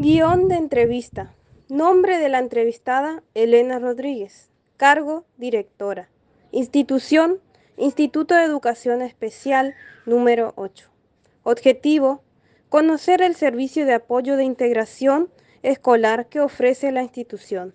Guión de entrevista. Nombre de la entrevistada, Elena Rodríguez. Cargo, directora. Institución, Instituto de Educación Especial número 8. Objetivo, conocer el servicio de apoyo de integración escolar que ofrece la institución.